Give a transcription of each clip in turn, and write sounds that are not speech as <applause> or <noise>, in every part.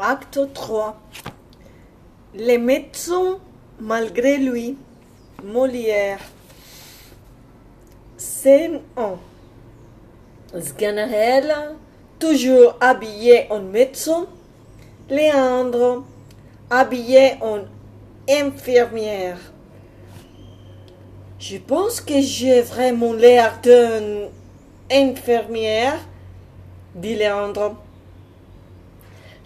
Acte 3. Les médecins, malgré lui. Molière. Scène 1. Sganarelle, toujours habillé en médecin. Léandre, habillé en infirmière. Je pense que j'ai vraiment l'air d'une infirmière, dit Léandre.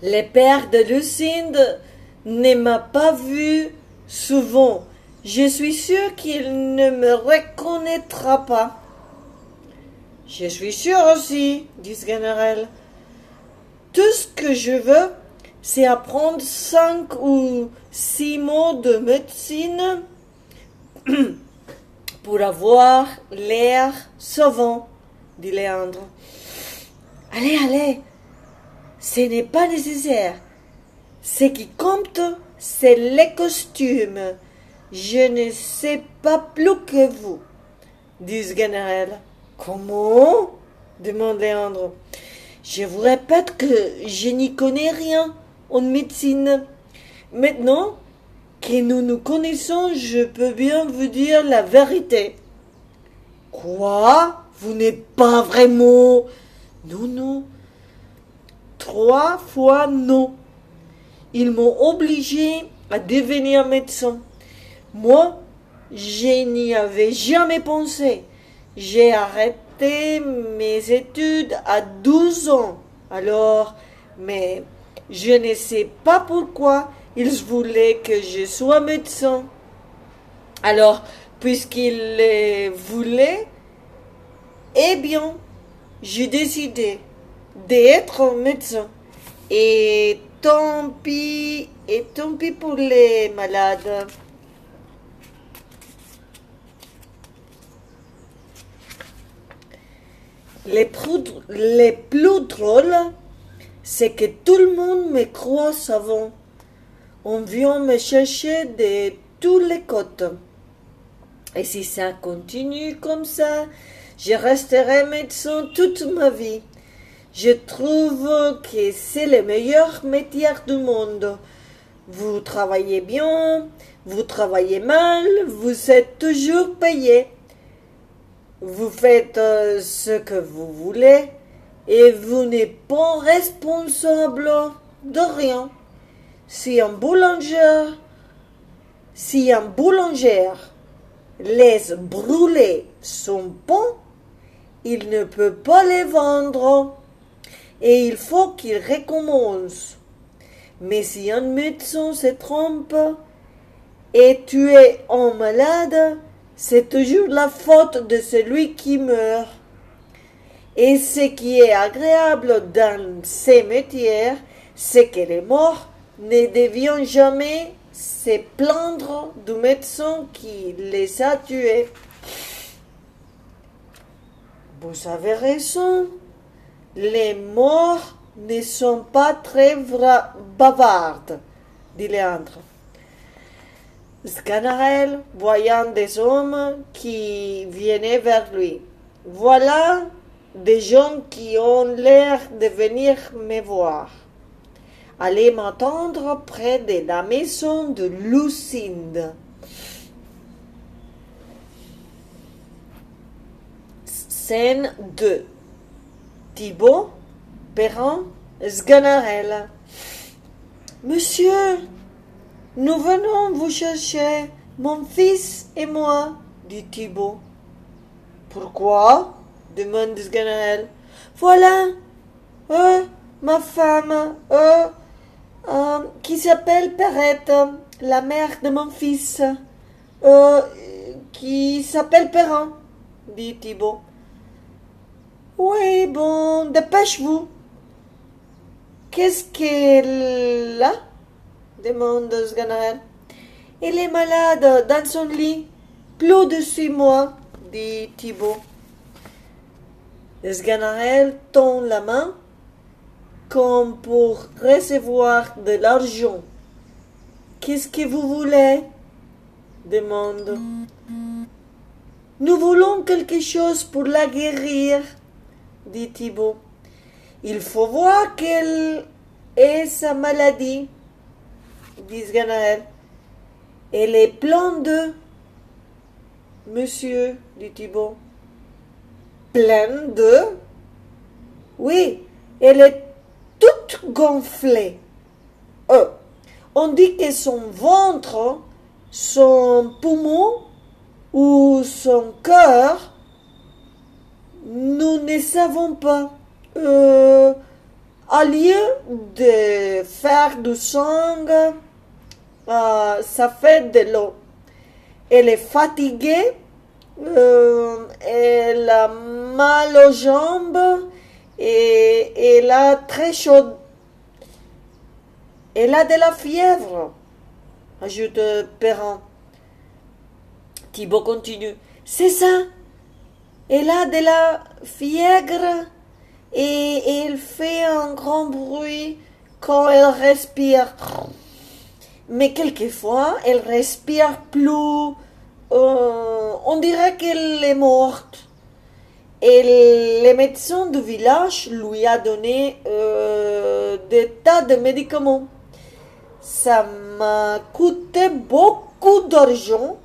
Le père de Lucinde ne m'a pas vu souvent. Je suis sûr qu'il ne me reconnaîtra pas. Je suis sûr aussi, dit Sganarelle. Tout ce que je veux, c'est apprendre cinq ou six mots de médecine <clears throat> pour avoir l'air savant, dit Léandre. Allez, allez, ce n'est pas nécessaire. Ce qui compte, c'est les costumes. Je ne sais pas plus que vous, dit Sganarelle. Comment? demande Léandre. Je vous répète que je n'y connais rien en médecine. Maintenant que nous nous connaissons, je peux bien vous dire la vérité. Quoi? Vous n'êtes pas vraiment? Non, non. Trois fois non. Ils m'ont obligé à devenir médecin. Moi, je n'y avais jamais pensé. J'ai arrêté mes études à 12 ans. Alors, mais je ne sais pas pourquoi ils voulaient que je sois médecin. Alors, puisqu'ils voulaient, eh bien, j'ai décidé d'être médecin. Et tant pis, et tant pis pour les malades. Les plus, les plus drôles, c'est que tout le monde me croit savant. On vient me chercher de tous les côtés. Et si ça continue comme ça, je resterai médecin toute ma vie. Je trouve que c'est le meilleur métier du monde. Vous travaillez bien, vous travaillez mal, vous êtes toujours payé. Vous faites euh, ce que vous voulez et vous n'êtes pas responsable de rien. Si un boulanger, si un boulanger laisse brûler son pain, il ne peut pas les vendre et il faut qu'il recommence. Mais si un médecin se trompe et tue un malade, c'est toujours la faute de celui qui meurt. Et ce qui est agréable dans ces métiers, c'est que les morts ne deviennent jamais se plaindre du médecin qui les a tués. Vous avez raison. Les morts ne sont pas très bavardes, dit Léandre. Sganarelle, voyant des hommes qui venaient vers lui. Voilà des gens qui ont l'air de venir me voir. Allez m'entendre près de la maison de Lucinde. Scène 2 Thibaut, Perrin, Sganarelle. Monsieur, nous venons vous chercher, mon fils et moi, dit Thibaut. Pourquoi? demande Sganarelle. Voilà, euh, ma femme, euh, euh, qui s'appelle Perrette, la mère de mon fils, euh, qui s'appelle Perrin, dit Thibaut. Oui, bon, dépêche-vous. Qu'est-ce qu'elle a? demande Sganarelle. Elle est malade dans son lit, plus de six mois, dit Thibaut. Sganarelle tend la main comme pour recevoir de l'argent. Qu'est-ce que vous voulez? demande. Nous voulons quelque chose pour la guérir, dit Thibaut. Il faut voir qu'elle est sa maladie dit Ganaël. Elle est pleine de. Monsieur, dit Thibault. Pleine de. Oui, elle est toute gonflée. Euh, on dit que son ventre, son poumon ou son cœur, nous ne savons pas. Euh, au lieu de faire du sang, euh, ça fait de l'eau. Elle est fatiguée, euh, elle a mal aux jambes et elle a très chaud. Elle a de la fièvre, ajoute Perrin. Thibault continue. C'est ça. Elle a de la fièvre et elle fait un grand bruit quand elle respire. Mais quelquefois, elle respire plus. Euh, on dirait qu'elle est morte. Et le médecin du village lui a donné euh, des tas de médicaments. Ça m'a coûté beaucoup d'argent,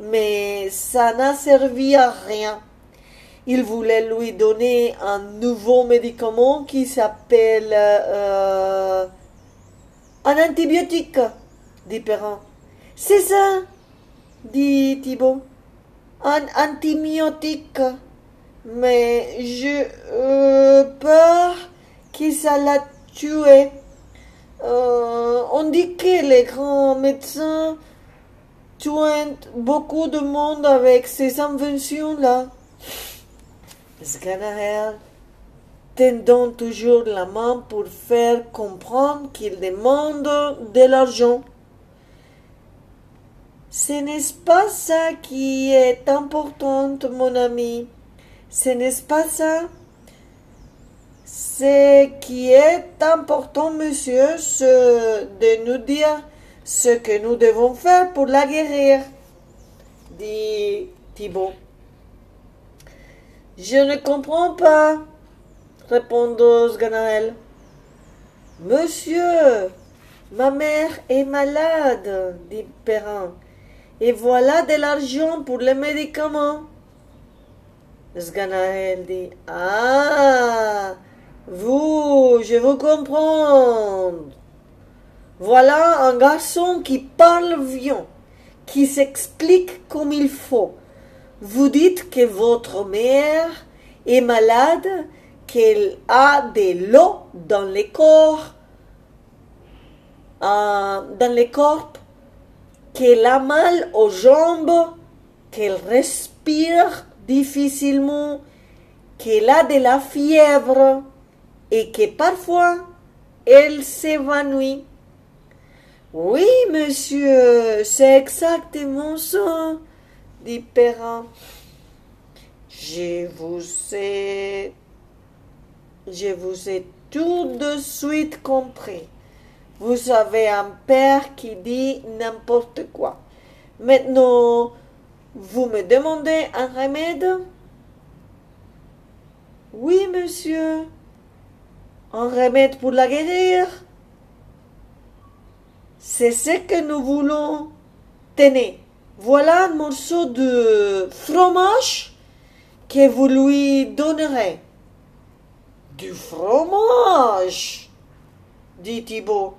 mais ça n'a servi à rien. Il voulait lui donner un nouveau médicament qui s'appelle euh, un antibiotique, dit Perrin. C'est ça, dit Thibault. Un antibiotique mais j'ai euh, peur que ça l'a tué. Euh, on dit que les grands médecins tuent beaucoup de monde avec ces inventions-là. Sganahel tendant toujours la main pour faire comprendre qu'il demande de l'argent. Ce n'est pas ça qui est important, mon ami. Ce n'est pas ça. Ce qui est important, monsieur, c'est de nous dire ce que nous devons faire pour la guérir, dit Thibault. Je ne comprends pas, répondit Ganaël. Monsieur, ma mère est malade, dit Perrin, et voilà de l'argent pour les médicaments. Sganaël dit Ah Vous, je vous comprends. Voilà un garçon qui parle bien, qui s'explique comme il faut. Vous dites que votre mère est malade, qu'elle a de l'eau dans les corps, euh, dans les corps, qu'elle a mal aux jambes, qu'elle respire difficilement, qu'elle a de la fièvre et que parfois elle s'évanouit. Oui, monsieur, c'est exactement ça, Perrin. Je vous ai. Je vous ai tout de suite compris. Vous avez un père qui dit n'importe quoi. Maintenant, vous me demandez un remède? Oui, monsieur. Un remède pour la guérir? C'est ce que nous voulons. Tenez, voilà un morceau de fromage que vous lui donnerez. Du fromage dit Thibault.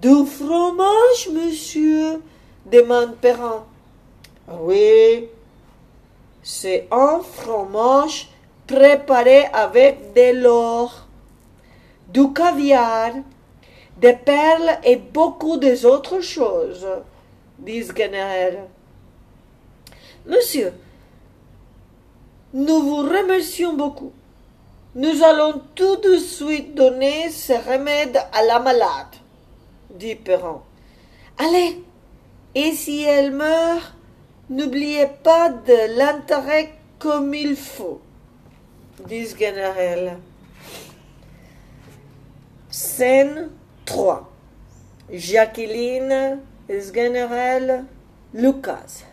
Du fromage, monsieur demande Perrin. Oui, c'est un fromage préparé avec de l'or, du caviar, des perles et beaucoup d'autres choses, dit Sganner. Monsieur, nous vous remercions beaucoup. Nous allons tout de suite donner ce remède à la malade, dit Perron. Allez, et si elle meurt, N'oubliez pas de l'intérêt comme il faut, dit General. Scène 3. Jacqueline, General, Lucas.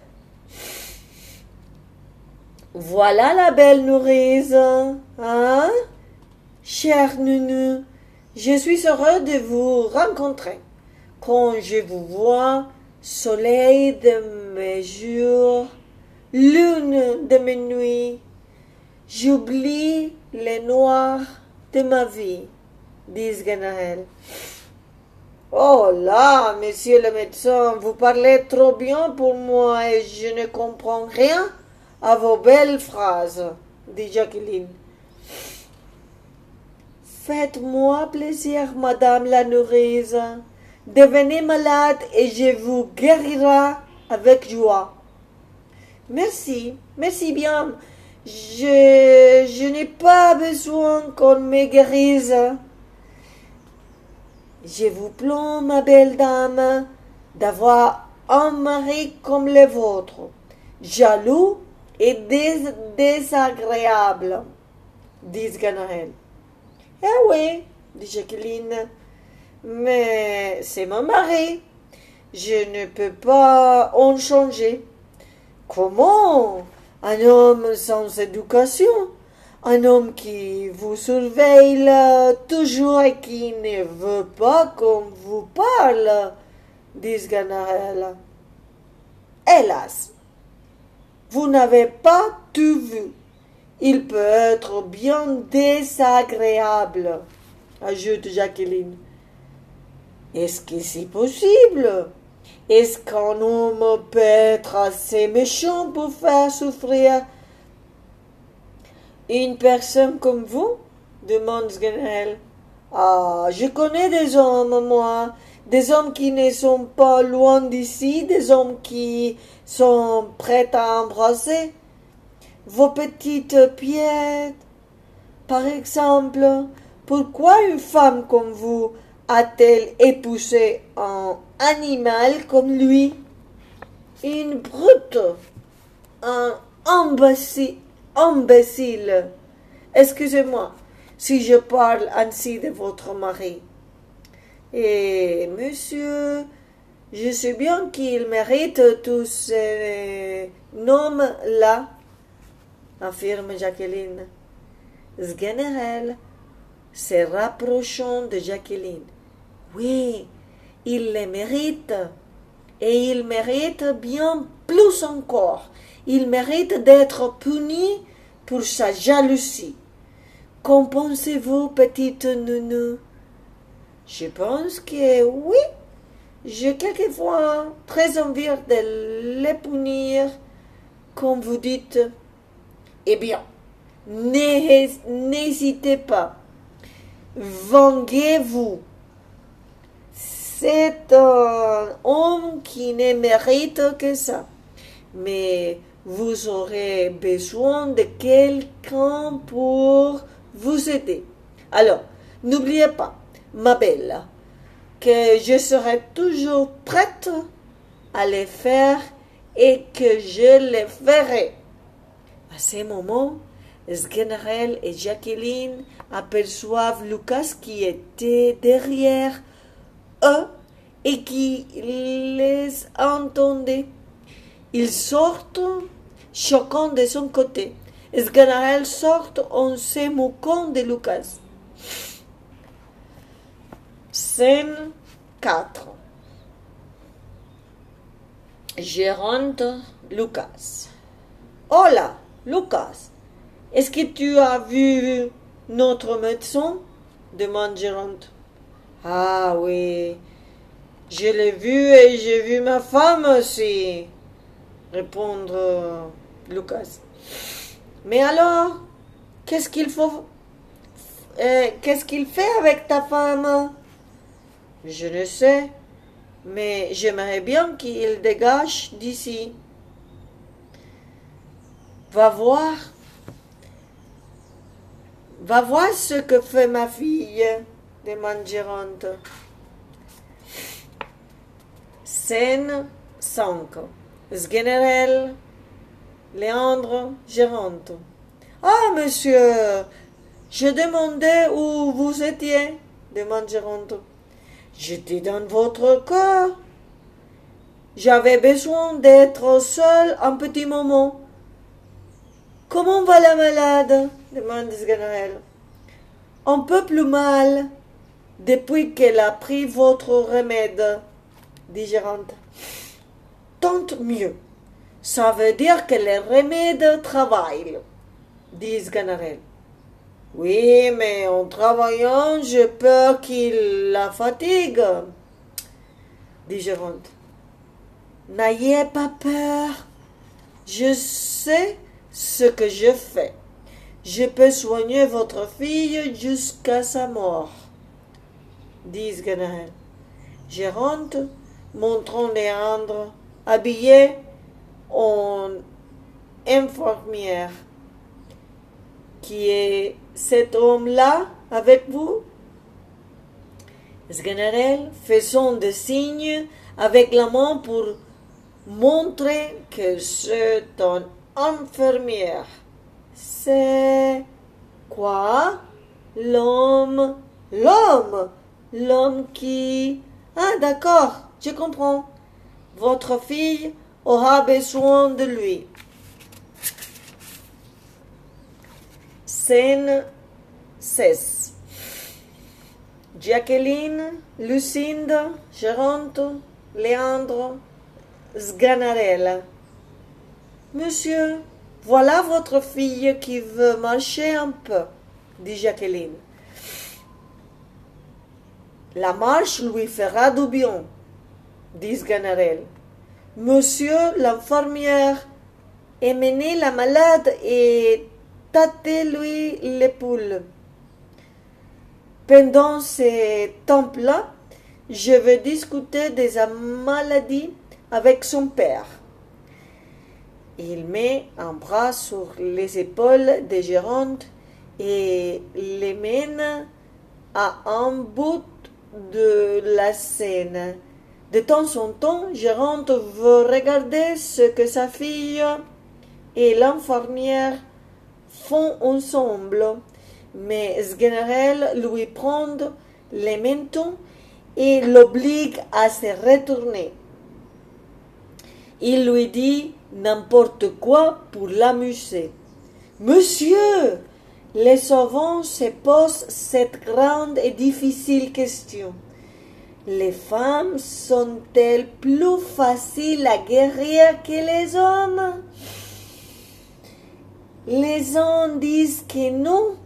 Voilà la belle nourrice, hein? Cher Nunu, Je suis heureux de vous rencontrer. Quand je vous vois, soleil de mes jours, lune de mes nuits, j'oublie les noirs de ma vie, dit Ganarelle. Oh là, monsieur le médecin, vous parlez trop bien pour moi et je ne comprends rien à vos belles phrases, dit Jacqueline. Faites-moi plaisir, madame la nourrice. Devenez malade et je vous guérirai avec joie. Merci, merci bien. Je, je n'ai pas besoin qu'on me guérisse. Je vous plains, ma belle dame, d'avoir un mari comme le vôtre, jaloux et désagréable, dit Ganaël. Eh oui, dit Jacqueline, mais c'est mon mari. Je ne peux pas en changer. Comment Un homme sans éducation un homme qui vous surveille toujours et qui ne veut pas qu'on vous parle, dit Ganarelle. Hélas, vous n'avez pas tout vu. Il peut être bien désagréable, ajoute Jacqueline. Est-ce que c'est possible? Est-ce qu'un homme peut être assez méchant pour faire souffrir une personne comme vous demande Sganel. Ah, je connais des hommes, moi, des hommes qui ne sont pas loin d'ici, des hommes qui sont prêts à embrasser. Vos petites pieds. Par exemple, pourquoi une femme comme vous a-t-elle épousé un animal comme lui? Une brute, un imbécile, imbécile. Excusez-moi si je parle ainsi de votre mari. Et monsieur, je sais bien qu'il mérite tous ces noms-là, affirme Jacqueline. Sgannerel se rapprochant de Jacqueline. Oui, il les mérite. Et il mérite bien plus encore. Il mérite d'être puni pour sa jalousie. Qu'en pensez-vous, petite nounou? Je pense que oui. J'ai quelquefois très envie de les punir, comme vous dites. Eh bien, n'hésitez pas. Vengez-vous. C'est un homme qui ne mérite que ça. Mais vous aurez besoin de quelqu'un pour vous aider. Alors, n'oubliez pas, ma belle, que je serai toujours prête à les faire et que je les ferai. À ce moment, Sgenerel et Jacqueline aperçoivent Lucas qui était derrière eux et qui les entendait. Ils sortent chacun de son côté. Sganarelle sort en se moquant de Lucas. Scène 4 Gérante Lucas. Hola, Lucas. Est-ce que tu as vu notre médecin? demande Gérante. Ah oui, je l'ai vu et j'ai vu ma femme aussi répondre euh, Lucas. Mais alors, qu'est-ce qu'il faut euh, Qu'est-ce qu'il fait avec ta femme? Je ne sais, mais j'aimerais bien qu'il dégage d'ici. Va voir. Va voir ce que fait ma fille, demande Géronte. Scène 5. Sgenerel, Léandre, Géronte. Ah, monsieur, je demandais où vous étiez, demande Géronte. J'étais dans votre corps. J'avais besoin d'être seul un petit moment. Comment va la malade demande Sgenerel. Un peu plus mal, depuis qu'elle a pris votre remède, dit Gérante. Tant mieux. Ça veut dire que le remède travaille, dit Sganarelle. Oui, mais en travaillant, j'ai peur qu'il la fatigue, dit Géronte. N'ayez pas peur. Je sais ce que je fais. Je peux soigner votre fille jusqu'à sa mort, dit Sganarelle. Géronte, montrant Léandre, habillé en infirmière, qui est cet homme-là avec vous? Sganarelle faisant des signes avec la main pour montrer que c'est une infirmière? C'est quoi L'homme? L'homme? L'homme qui... Ah d'accord, je comprends. Votre fille aura besoin de lui. Scène 16. Jacqueline, Lucinda, Geronto, Leandro, Sganarella. Monsieur, voilà votre fille qui veut marcher un peu, dit Jacqueline. La marche lui fera du bien, dit Sganarelle. Monsieur l'infirmière, emmenez la malade et tâtez-lui l'épaule. Pendant ce temps-là, je vais discuter de sa maladie avec son père. Il met un bras sur les épaules de Géronte et les mène à un bout de la scène. De temps en temps, Géronte veut regarder ce que sa fille et l'infirmière font ensemble, mais Sganarelle lui prend les mentons et l'oblige à se retourner. Il lui dit n'importe quoi pour l'amuser. Monsieur, les savants se posent cette grande et difficile question. Les femmes sont-elles plus faciles à guérir que les hommes? Les uns disent que non,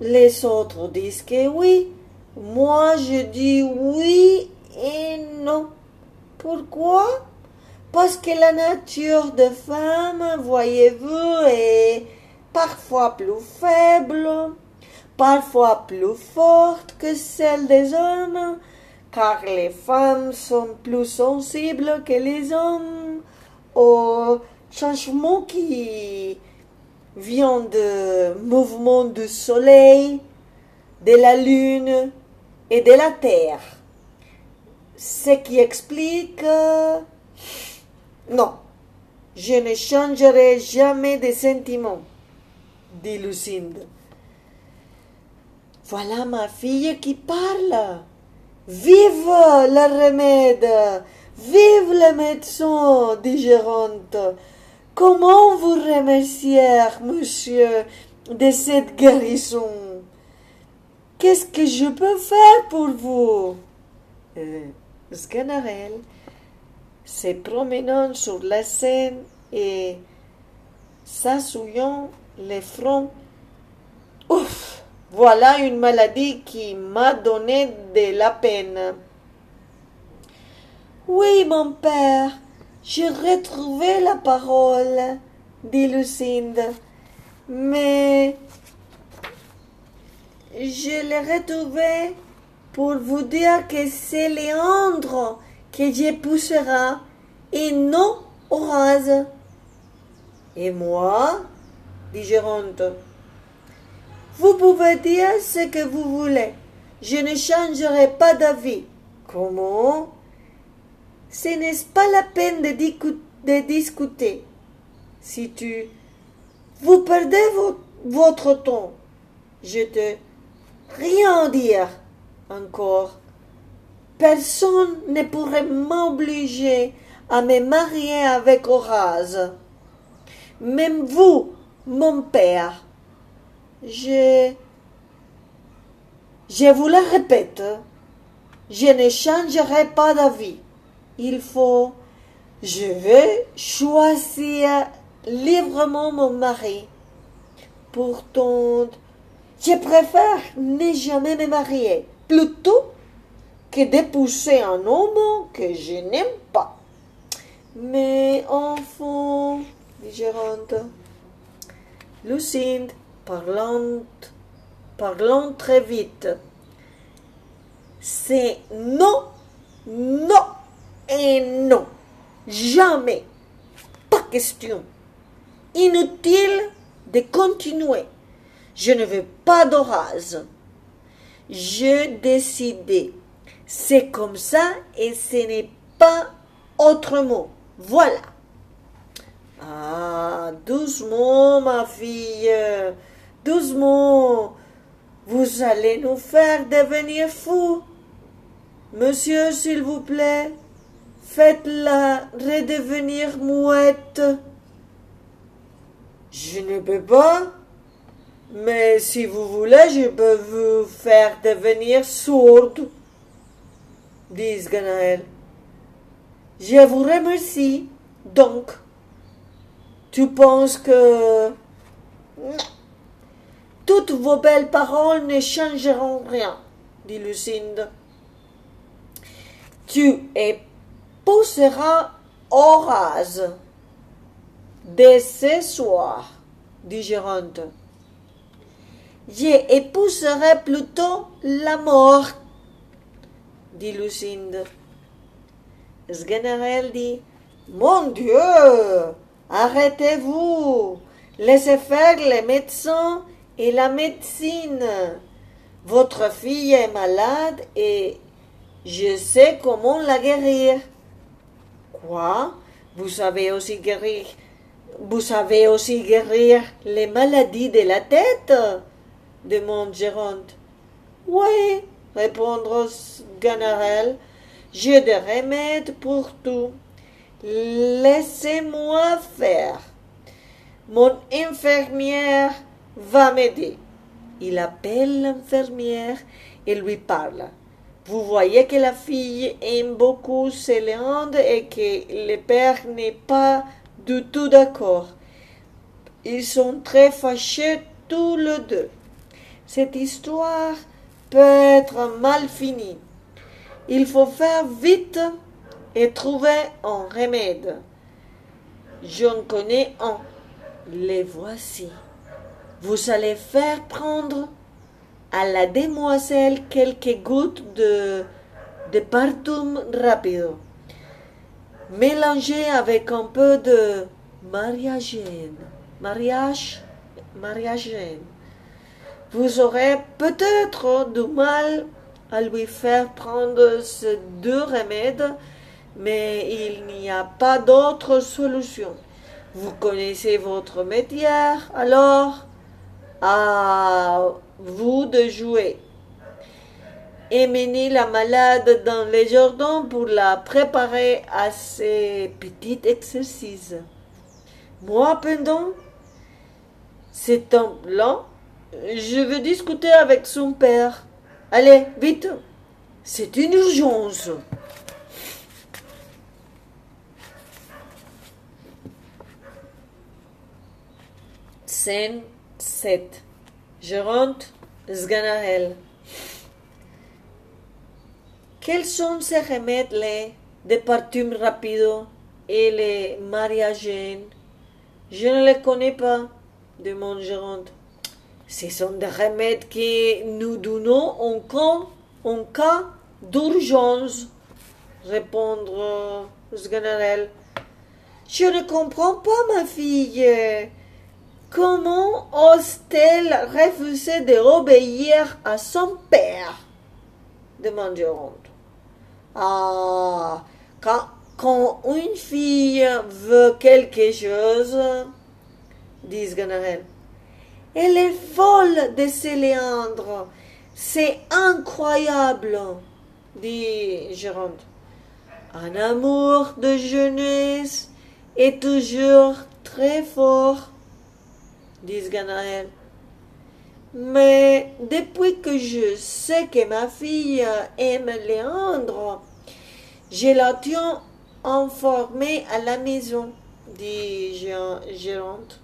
les autres disent que oui. Moi, je dis oui et non. Pourquoi? Parce que la nature de femme, voyez-vous, est parfois plus faible, parfois plus forte que celle des hommes, car les femmes sont plus sensibles que les hommes aux changements qui viennent de mouvements du soleil, de la lune et de la terre. Ce qui explique... Non, je ne changerai jamais de sentiments, dit Lucinde. Voilà ma fille qui parle. Vive le remède, vive le médecin, dit Géronte. Comment vous remercier, monsieur, de cette guérison? Qu'est-ce que je peux faire pour vous? Euh, Sganarelle, se promenant sur la scène et s'assuyant les fronts. Ouf Voilà une maladie qui m'a donné de la peine. Oui, mon père, j'ai retrouvé la parole, dit Lucinde. Mais je l'ai retrouvé pour vous dire que c'est Léandre que j'époussera et non Horace. Et moi, dit Géronte, vous pouvez dire ce que vous voulez. Je ne changerai pas d'avis. Comment? Ce n'est pas la peine de, discuter? Si tu... Vous perdez votre temps. Je te... Rien dire encore. Personne ne pourrait m'obliger à me marier avec Horace. Même vous, mon père. Je. Je vous le répète, je ne changerai pas d'avis. Il faut, je vais choisir librement mon mari. Pourtant, je préfère ne jamais me marier plutôt que d'épouser un homme que je n'aime pas. Mais enfant, dit Géronte, Lucinde, parlant, parlant très vite, c'est non, non et non. Jamais. Pas question. Inutile de continuer. Je ne veux pas d'orage. J'ai décidé. C'est comme ça et ce n'est pas autrement. Voilà. Ah, doucement, ma fille. Doucement. Vous allez nous faire devenir fous. Monsieur, s'il vous plaît, faites-la redevenir mouette. Je ne peux pas, mais si vous voulez, je peux vous faire devenir sourde, dit Ganaël. Je vous remercie. Donc, tu penses que... Toutes vos belles paroles ne changeront rien, dit Lucinde. Tu épouseras Horace dès ce soir, dit Géronte. J'épouserai plutôt la mort, dit Lucinde. Sganarelle dit Mon Dieu, arrêtez-vous, laissez faire les médecins et la médecine. Votre fille est malade et je sais comment la guérir. Quoi? Vous savez aussi guérir Vous savez aussi guérir les maladies de la tête? demande Géronte. Oui, répondre Ganarelle. J'ai des remèdes pour tout. Laissez-moi faire. Mon infirmière va m'aider. Il appelle l'infirmière et lui parle. Vous voyez que la fille aime beaucoup Céléande et que le père n'est pas du tout d'accord. Ils sont très fâchés tous les deux. Cette histoire peut être mal finie. Il faut faire vite et trouver un remède. J'en connais un. Les voici. Vous allez faire prendre à la demoiselle quelques gouttes de, de partum rapido. Mélangez avec un peu de mariagène. Mariage, mariagène. Vous aurez peut-être du mal à lui faire prendre ces deux remèdes, mais il n'y a pas d'autre solution. Vous connaissez votre métier, alors à vous de jouer. Emmenez la malade dans les jardins pour la préparer à ces petits exercices. Moi, pendant ce temps-là, je veux discuter avec son père. Allez, vite. C'est une urgence. Scène 7. Géronte Sganarelle. Quels sont ces remèdes-là de partum rapido et les mariagènes Je ne les connais pas, demande Géronte. Ce sont des remèdes que nous donnons en cas, en cas d'urgence, répondre Sganarelle. Je ne comprends pas, ma fille. Comment ose-t-elle refuser d'obéir à son père? demande Géronte. Ah, quand, quand, une fille veut quelque chose, dit Ganarelle, elle est folle de Céléandre. C'est incroyable, dit Géronte. Un amour de jeunesse est toujours très fort, dit Ganaël. Mais depuis que je sais que ma fille aime Léandre, je la tiens informée à la maison, dit Géronte.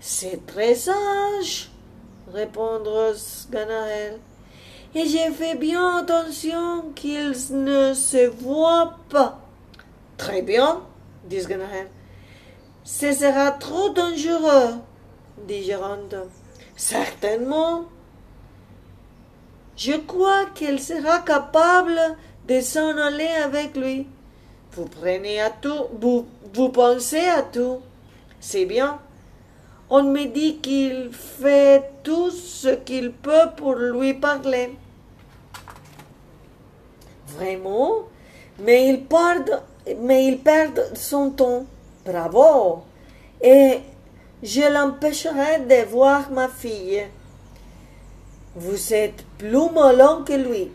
C'est très sage, répondre Ganaël. Et j'ai fait bien attention qu'ils ne se voient pas. Très bien, dit Ganaël. Ce sera trop dangereux, dit Géronte. Certainement. Je crois qu'elle sera capable de s'en aller avec lui. Vous prenez à tout, vous, pensez à tout. C'est bien. On me dit qu'il fait tout ce qu'il peut pour lui parler. Vraiment? Mais il perd, mais il perd son temps. Bravo Et je l'empêcherai de voir ma fille. Vous êtes plus mollant que lui.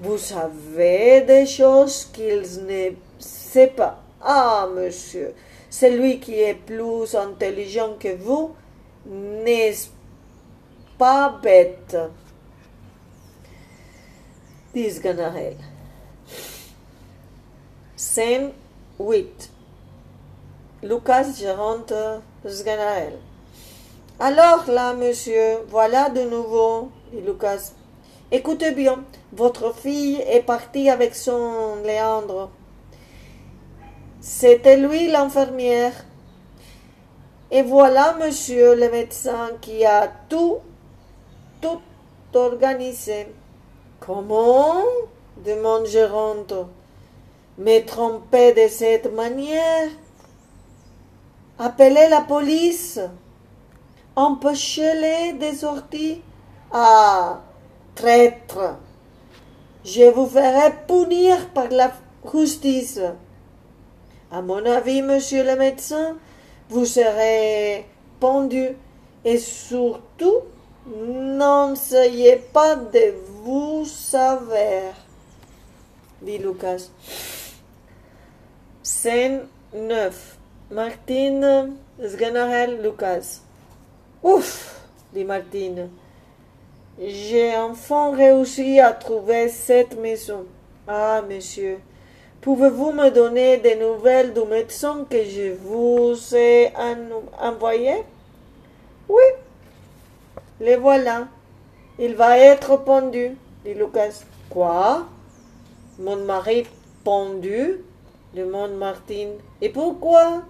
Vous savez des choses qu'il ne sait pas. Ah, monsieur, celui qui est plus intelligent que vous n'est pas bête? Dit Ganarel. Scène 8. Lucas Géronte Alors là, monsieur, voilà de nouveau, dit Lucas. Écoutez bien, votre fille est partie avec son Léandre. C'était lui l'infirmière. Et voilà, monsieur le médecin, qui a tout, tout organisé. Comment? demande Géronte. Me tromper de cette manière Appelez la police. Empêchez-les de sortir. Ah, traître. Je vous ferai punir par la justice. À mon avis, monsieur le médecin, vous serez pendu et surtout, n'essayez pas de vous savoir, dit Lucas. Scène 9. Martine Sganarel Lucas. Ouf, dit Martine. J'ai enfin réussi à trouver cette maison. Ah, monsieur, pouvez-vous me donner des nouvelles du médecin que je vous ai envoyé? Oui, les voilà. Il va être pendu, dit Lucas. Quoi? Mon mari pendu? demande Martine. Et pourquoi?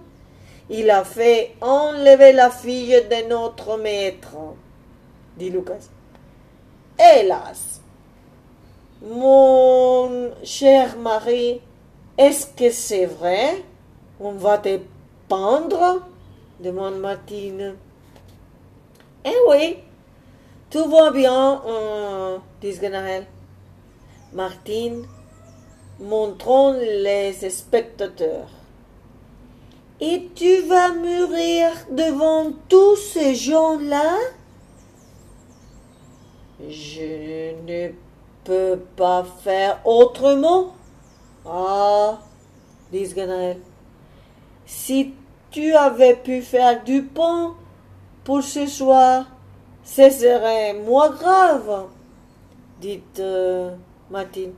Il a fait enlever la fille de notre maître, dit Lucas. Hélas, mon cher mari, est-ce que c'est vrai? On va te pendre demande Martine. Eh oui, tout va bien, euh, dit. Martine montrant les spectateurs. Et tu vas mourir devant tous ces gens-là? Je ne peux pas faire autrement. Ah, dit Ganaël. Si tu avais pu faire du pain pour ce soir, ce serait moins grave, dit euh, Martine.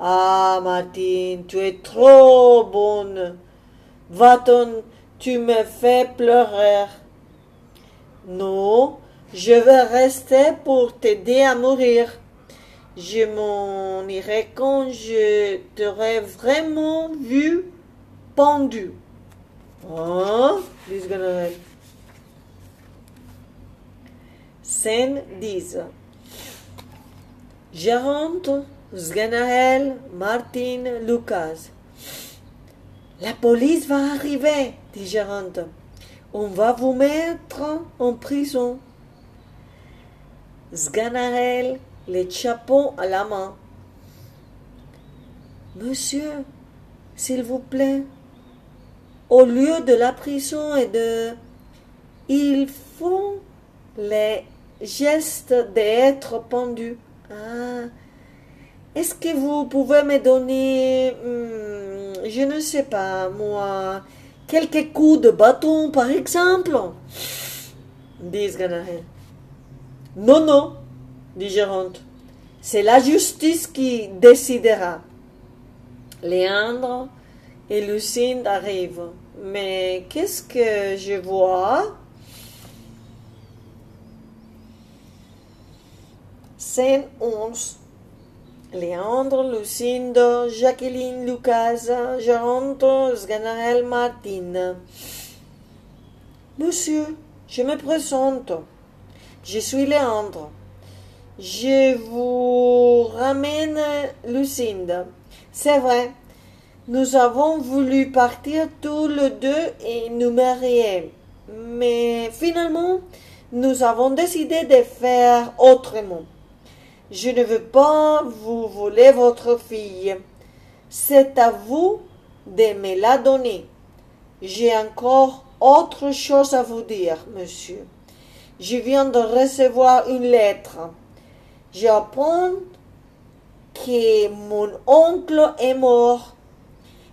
Ah, Martine, tu es trop bonne. Va-t'en, tu me fais pleurer. Non, je vais rester pour t'aider à mourir. Je m'en irai quand je t'aurai vraiment vu pendu. Hein? Scène 10. Géronte, Sganaël, Martin, Lucas. La police va arriver, dit Géronte. On va vous mettre en prison. Sganaël, les chapeaux à la main. Monsieur, s'il vous plaît, au lieu de la prison et de... Ils font les gestes d'être pendus. Ah, est-ce que vous pouvez me donner, hmm, je ne sais pas, moi, quelques coups de bâton, par exemple? Dit Non, non, dit Géronte. C'est la justice qui décidera. Léandre et Lucinde arrivent. Mais qu'est-ce que je vois? Scène 11. Léandre, Lucinde, Jacqueline, Lucas, Géronte, Sganarelle, Martine. Monsieur, je me présente. Je suis Léandre. Je vous ramène Lucinda. C'est vrai, nous avons voulu partir tous les deux et nous marier. Mais finalement, nous avons décidé de faire autrement. Je ne veux pas vous voler votre fille. C'est à vous de me la donner. J'ai encore autre chose à vous dire, monsieur. Je viens de recevoir une lettre. J'apprends que mon oncle est mort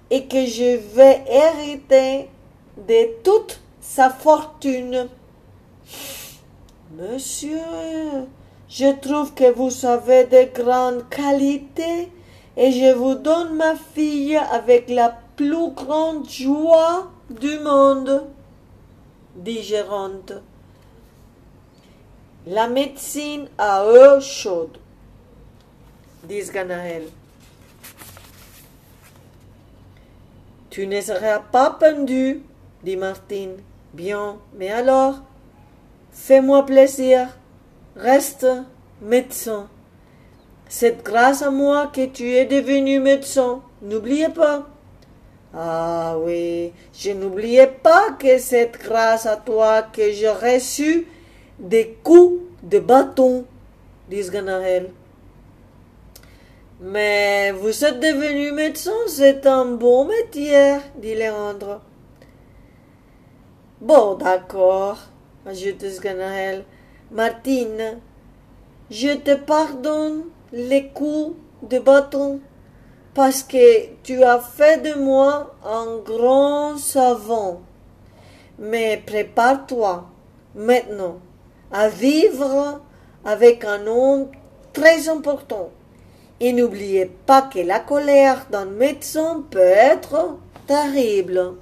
et que je vais hériter de toute sa fortune. Monsieur, je trouve que vous avez de grandes qualités et je vous donne ma fille avec la plus grande joie du monde, dit Géronte. La médecine à eau chaude, dit Ganaël. Tu ne seras pas pendu, dit Martine. Bien, mais alors, fais-moi plaisir, reste médecin. C'est grâce à moi que tu es devenu médecin. N'oubliez pas. Ah oui, je n'oubliais pas que c'est grâce à toi que j'ai reçu des coups de bâton, dit Ganaël. Mais vous êtes devenu médecin, c'est un bon métier, dit Léandre. Bon, d'accord, ajoute Sganaël. Martine, je te pardonne les coups de bâton parce que tu as fait de moi un grand savant. Mais prépare-toi maintenant à vivre avec un homme très important. Et n'oubliez pas que la colère d'un médecin peut être terrible.